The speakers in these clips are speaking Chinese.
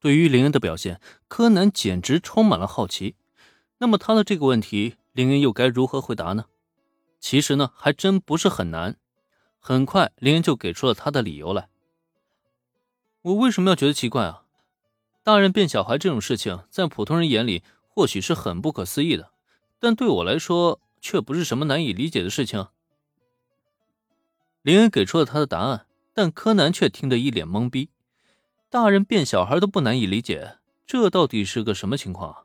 对于林恩的表现，柯南简直充满了好奇。那么他的这个问题，林恩又该如何回答呢？其实呢，还真不是很难。很快，林恩就给出了他的理由来。我为什么要觉得奇怪啊？大人变小孩这种事情，在普通人眼里或许是很不可思议的，但对我来说却不是什么难以理解的事情。林恩给出了他的答案，但柯南却听得一脸懵逼。大人变小孩都不难以理解，这到底是个什么情况啊？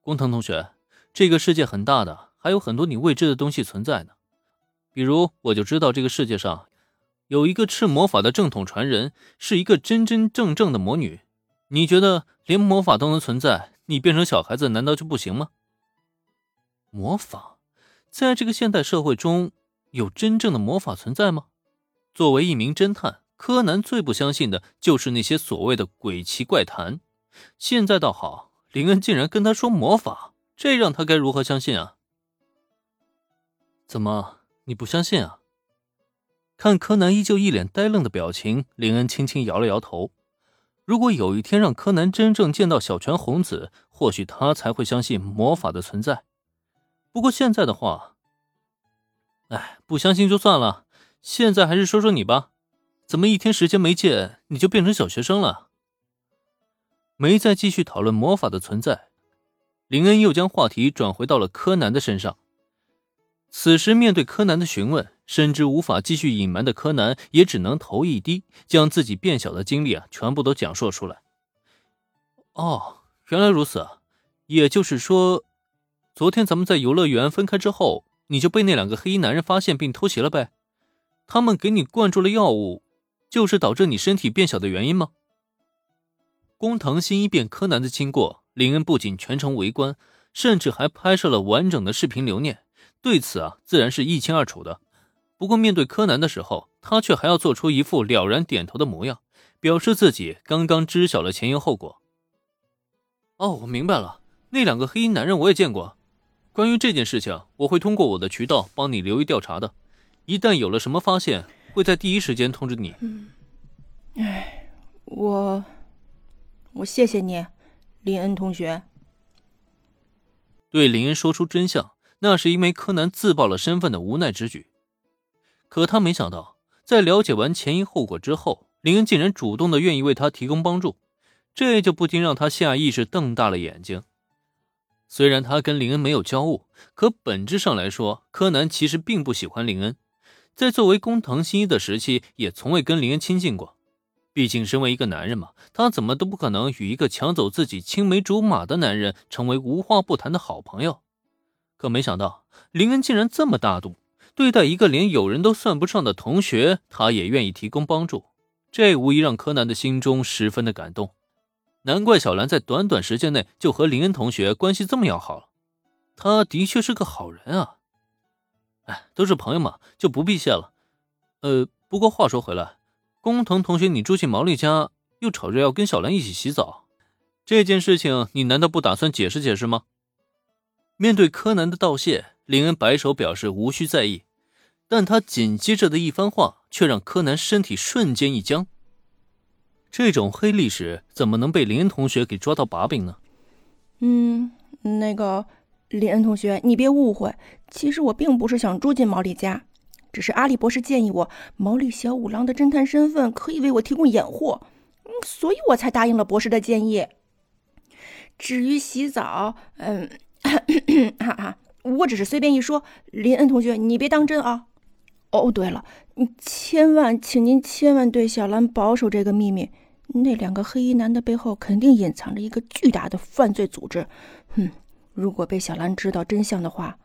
工藤同学，这个世界很大的，还有很多你未知的东西存在呢。比如，我就知道这个世界上有一个赤魔法的正统传人，是一个真真正正的魔女。你觉得连魔法都能存在，你变成小孩子难道就不行吗？魔法，在这个现代社会中有真正的魔法存在吗？作为一名侦探。柯南最不相信的就是那些所谓的鬼奇怪谈。现在倒好，林恩竟然跟他说魔法，这让他该如何相信啊？怎么你不相信啊？看柯南依旧一脸呆愣的表情，林恩轻轻摇了摇头。如果有一天让柯南真正见到小泉红子，或许他才会相信魔法的存在。不过现在的话，哎，不相信就算了。现在还是说说你吧。怎么一天时间没见，你就变成小学生了？没再继续讨论魔法的存在，林恩又将话题转回到了柯南的身上。此时面对柯南的询问，深知无法继续隐瞒的柯南也只能头一低，将自己变小的经历啊全部都讲述出来。哦，原来如此，也就是说，昨天咱们在游乐园分开之后，你就被那两个黑衣男人发现并偷袭了呗？他们给你灌注了药物。就是导致你身体变小的原因吗？工藤新一变柯南的经过，林恩不仅全程围观，甚至还拍摄了完整的视频留念。对此啊，自然是一清二楚的。不过面对柯南的时候，他却还要做出一副了然点头的模样，表示自己刚刚知晓了前因后果。哦，我明白了，那两个黑衣男人我也见过。关于这件事情，我会通过我的渠道帮你留意调查的。一旦有了什么发现，会在第一时间通知你。嗯，哎，我，我谢谢你，林恩同学。对林恩说出真相，那是因为柯南自曝了身份的无奈之举。可他没想到，在了解完前因后果之后，林恩竟然主动的愿意为他提供帮助，这就不禁让他下意识瞪大了眼睛。虽然他跟林恩没有交恶，可本质上来说，柯南其实并不喜欢林恩。在作为工藤新一的时期，也从未跟林恩亲近过。毕竟，身为一个男人嘛，他怎么都不可能与一个抢走自己青梅竹马的男人成为无话不谈的好朋友。可没想到，林恩竟然这么大度，对待一个连友人都算不上的同学，他也愿意提供帮助。这无疑让柯南的心中十分的感动。难怪小兰在短短时间内就和林恩同学关系这么要好了。他的确是个好人啊。哎，都是朋友嘛，就不必谢了。呃，不过话说回来，工藤同学，你住进毛利家，又吵着要跟小兰一起洗澡，这件事情你难道不打算解释解释吗？面对柯南的道谢，林恩摆手表示无需在意，但他紧接着的一番话却让柯南身体瞬间一僵。这种黑历史怎么能被林恩同学给抓到把柄呢？嗯，那个。林恩同学，你别误会，其实我并不是想住进毛利家，只是阿笠博士建议我，毛利小五郎的侦探身份可以为我提供掩护，所以我才答应了博士的建议。至于洗澡，嗯，哈哈，我只是随便一说。林恩同学，你别当真啊。哦，对了，你千万，请您千万对小兰保守这个秘密。那两个黑衣男的背后肯定隐藏着一个巨大的犯罪组织。哼。如果被小兰知道真相的话，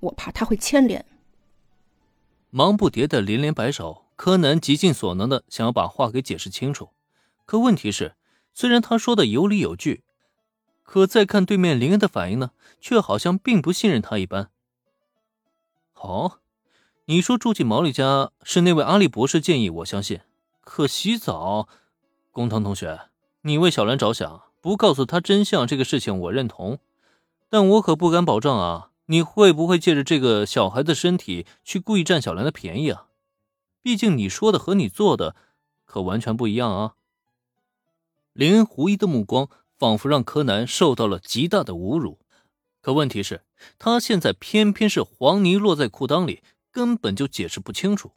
我怕他会牵连。忙不迭的连连摆手，柯南极尽所能的想要把话给解释清楚。可问题是，虽然他说的有理有据，可再看对面林恩的反应呢，却好像并不信任他一般。好，你说住进毛利家是那位阿笠博士建议，我相信。可洗澡，工藤同学，你为小兰着想，不告诉他真相这个事情，我认同。但我可不敢保证啊！你会不会借着这个小孩的身体去故意占小兰的便宜啊？毕竟你说的和你做的可完全不一样啊！林狐疑的目光仿佛让柯南受到了极大的侮辱。可问题是，他现在偏偏是黄泥落在裤裆里，根本就解释不清楚。